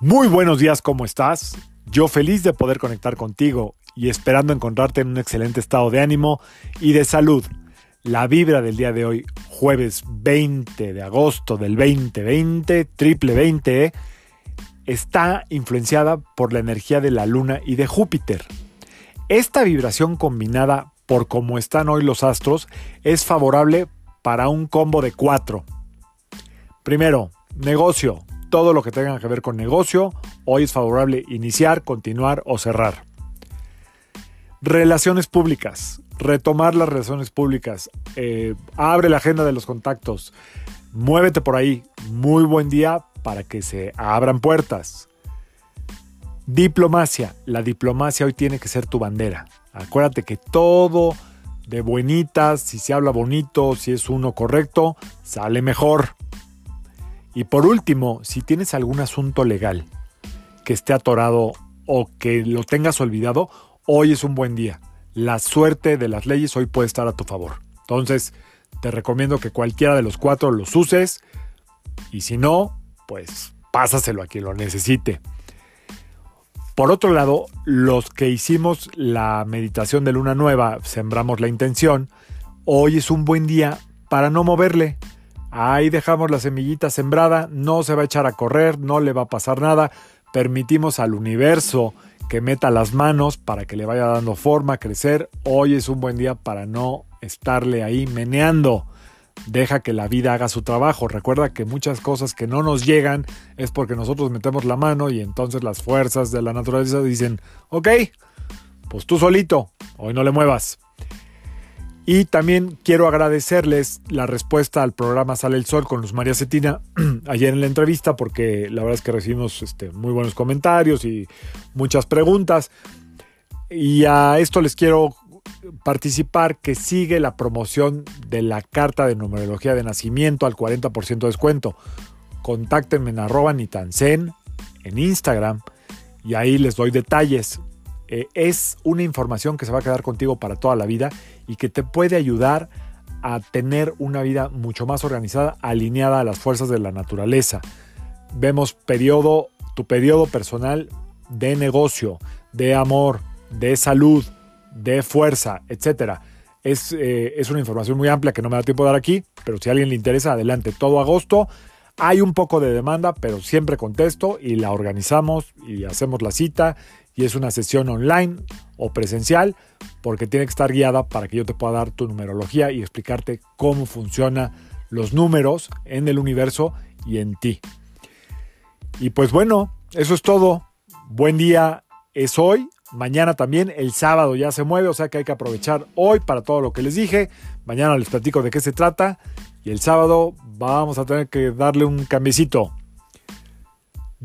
Muy buenos días, ¿cómo estás? Yo feliz de poder conectar contigo y esperando encontrarte en un excelente estado de ánimo y de salud. La vibra del día de hoy, jueves 20 de agosto del 2020, triple 20, está influenciada por la energía de la luna y de Júpiter. Esta vibración combinada por cómo están hoy los astros es favorable para un combo de cuatro. Primero, negocio. Todo lo que tenga que ver con negocio, hoy es favorable iniciar, continuar o cerrar. Relaciones públicas. Retomar las relaciones públicas. Eh, abre la agenda de los contactos. Muévete por ahí. Muy buen día para que se abran puertas. Diplomacia. La diplomacia hoy tiene que ser tu bandera. Acuérdate que todo de buenitas, si se habla bonito, si es uno correcto, sale mejor. Y por último, si tienes algún asunto legal que esté atorado o que lo tengas olvidado, hoy es un buen día. La suerte de las leyes hoy puede estar a tu favor. Entonces, te recomiendo que cualquiera de los cuatro los uses y si no, pues pásaselo a quien lo necesite. Por otro lado, los que hicimos la meditación de luna nueva, sembramos la intención, hoy es un buen día para no moverle. Ahí dejamos la semillita sembrada, no se va a echar a correr, no le va a pasar nada. Permitimos al universo que meta las manos para que le vaya dando forma, crecer. Hoy es un buen día para no estarle ahí meneando. Deja que la vida haga su trabajo. Recuerda que muchas cosas que no nos llegan es porque nosotros metemos la mano y entonces las fuerzas de la naturaleza dicen, ok, pues tú solito, hoy no le muevas. Y también quiero agradecerles la respuesta al programa Sale el Sol con Luz María Cetina ayer en la entrevista, porque la verdad es que recibimos este, muy buenos comentarios y muchas preguntas. Y a esto les quiero participar que sigue la promoción de la carta de numerología de nacimiento al 40% de descuento. Contáctenme en arroba nitansen en Instagram y ahí les doy detalles. Eh, es una información que se va a quedar contigo para toda la vida y que te puede ayudar a tener una vida mucho más organizada, alineada a las fuerzas de la naturaleza. Vemos periodo, tu periodo personal de negocio, de amor, de salud, de fuerza, etc. Es, eh, es una información muy amplia que no me da tiempo de dar aquí, pero si a alguien le interesa, adelante. Todo agosto hay un poco de demanda, pero siempre contesto y la organizamos y hacemos la cita y es una sesión online o presencial porque tiene que estar guiada para que yo te pueda dar tu numerología y explicarte cómo funcionan los números en el universo y en ti. Y pues bueno, eso es todo. Buen día es hoy. Mañana también, el sábado ya se mueve, o sea que hay que aprovechar hoy para todo lo que les dije. Mañana les platico de qué se trata. Y el sábado vamos a tener que darle un cambicito.